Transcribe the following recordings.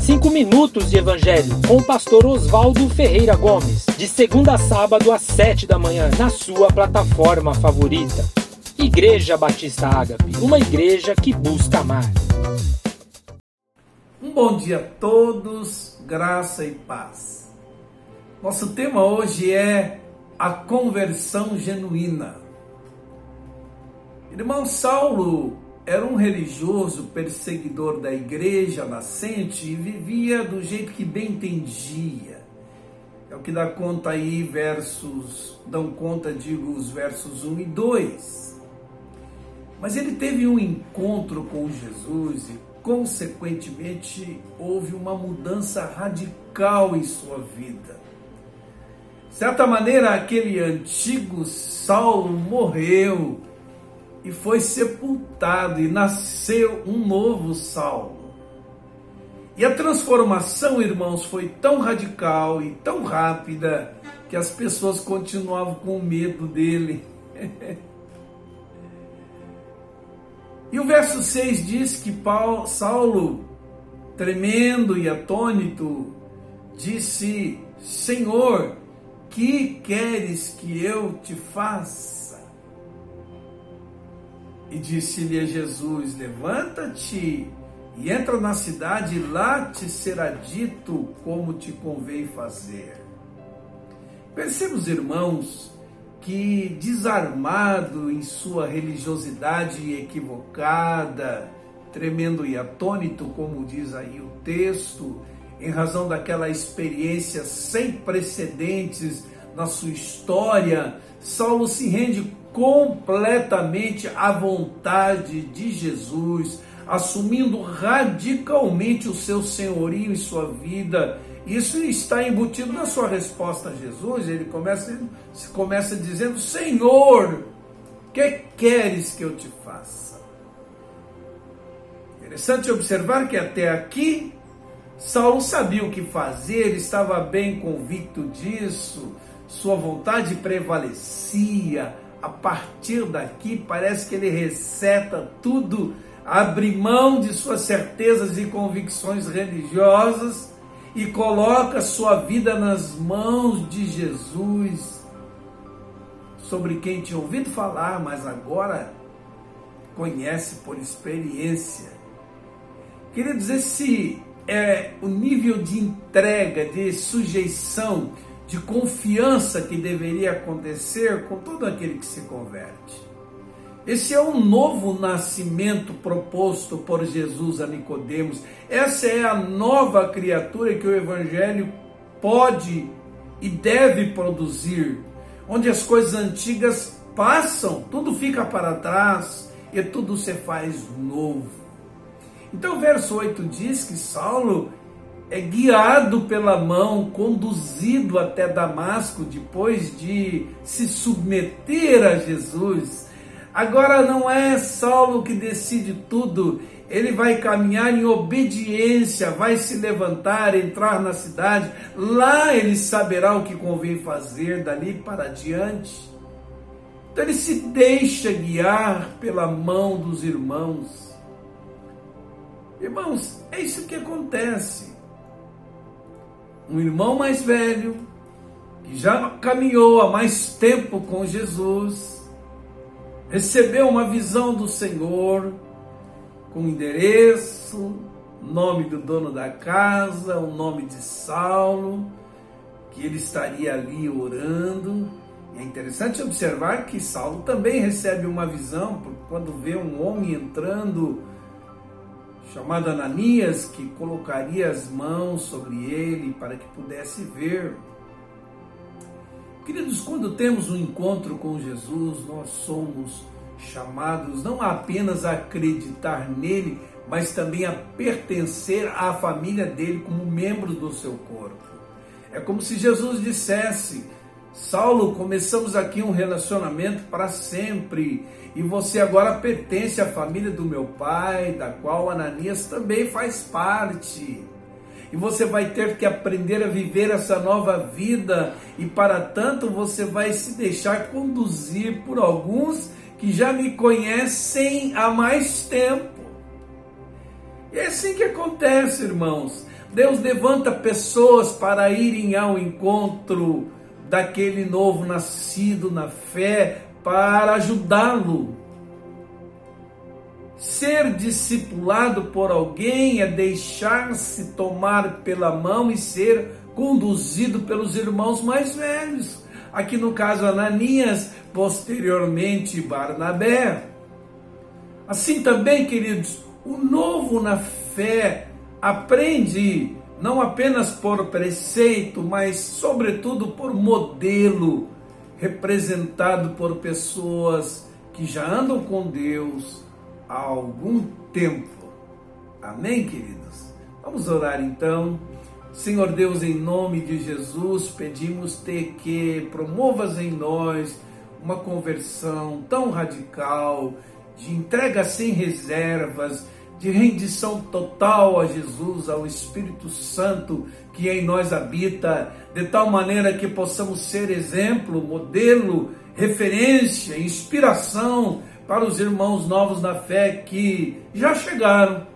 Cinco minutos de Evangelho com o pastor Oswaldo Ferreira Gomes, de segunda a sábado às sete da manhã, na sua plataforma favorita. Igreja Batista Ágape, uma igreja que busca amar. Um bom dia a todos, graça e paz. Nosso tema hoje é a conversão genuína. Irmão Saulo era um religioso perseguidor da igreja nascente e vivia do jeito que bem entendia. É o que dá conta aí, versos, dão conta, digo, os versos 1 e 2. Mas ele teve um encontro com Jesus e, consequentemente, houve uma mudança radical em sua vida. De certa maneira, aquele antigo Saulo morreu e foi sepultado e nasceu um novo Saulo. E a transformação, irmãos, foi tão radical e tão rápida que as pessoas continuavam com medo dele. e o verso 6 diz que Paulo, Saulo, tremendo e atônito, disse: Senhor, que queres que eu te faça? E disse-lhe a Jesus: Levanta-te e entra na cidade, e lá te será dito como te convém fazer. Percebemos, irmãos, que desarmado em sua religiosidade equivocada, tremendo e atônito, como diz aí o texto, em razão daquela experiência sem precedentes na sua história, Saulo se rende completamente à vontade de Jesus, assumindo radicalmente o seu senhorio em sua vida. Isso está embutido na sua resposta a Jesus. Ele começa, começa dizendo: Senhor, que queres que eu te faça? Interessante observar que até aqui Saulo sabia o que fazer, estava bem convicto disso, sua vontade prevalecia, a partir daqui parece que ele receta tudo, abre mão de suas certezas e convicções religiosas e coloca sua vida nas mãos de Jesus, sobre quem tinha ouvido falar, mas agora conhece por experiência. Queridos, esse é o nível de entrega, de sujeição de confiança que deveria acontecer com todo aquele que se converte. Esse é um novo nascimento proposto por Jesus a Nicodemos. Essa é a nova criatura que o evangelho pode e deve produzir, onde as coisas antigas passam, tudo fica para trás e tudo se faz novo. Então o verso 8 diz que Saulo é guiado pela mão, conduzido até Damasco, depois de se submeter a Jesus. Agora não é Saulo que decide tudo, ele vai caminhar em obediência, vai se levantar, entrar na cidade, lá ele saberá o que convém fazer dali para diante. Então ele se deixa guiar pela mão dos irmãos. Irmãos, é isso que acontece um irmão mais velho, que já caminhou há mais tempo com Jesus, recebeu uma visão do Senhor, com endereço, nome do dono da casa, o nome de Saulo, que ele estaria ali orando. É interessante observar que Saulo também recebe uma visão quando vê um homem entrando chamado Ananias, que colocaria as mãos sobre ele para que pudesse ver. Queridos, quando temos um encontro com Jesus, nós somos chamados não apenas a acreditar nele, mas também a pertencer à família dele como membros do seu corpo. É como se Jesus dissesse: Saulo, começamos aqui um relacionamento para sempre e você agora pertence à família do meu pai, da qual Ananias também faz parte. E você vai ter que aprender a viver essa nova vida, e para tanto você vai se deixar conduzir por alguns que já me conhecem há mais tempo. E é assim que acontece, irmãos. Deus levanta pessoas para irem ao encontro daquele novo nascido na fé, para ajudá-lo. Ser discipulado por alguém é deixar-se tomar pela mão e ser conduzido pelos irmãos mais velhos. Aqui no caso Ananias, posteriormente Barnabé. Assim também, queridos, o novo na fé aprende não apenas por preceito, mas sobretudo por modelo, representado por pessoas que já andam com Deus há algum tempo. Amém, queridos? Vamos orar então. Senhor Deus, em nome de Jesus, pedimos-te que promovas em nós uma conversão tão radical, de entrega sem reservas, de rendição total a Jesus, ao Espírito Santo que em nós habita, de tal maneira que possamos ser exemplo, modelo, referência, inspiração para os irmãos novos na fé que já chegaram,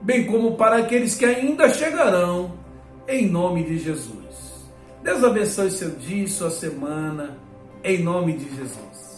bem como para aqueles que ainda chegarão, em nome de Jesus. Deus abençoe seu dia e sua semana, em nome de Jesus.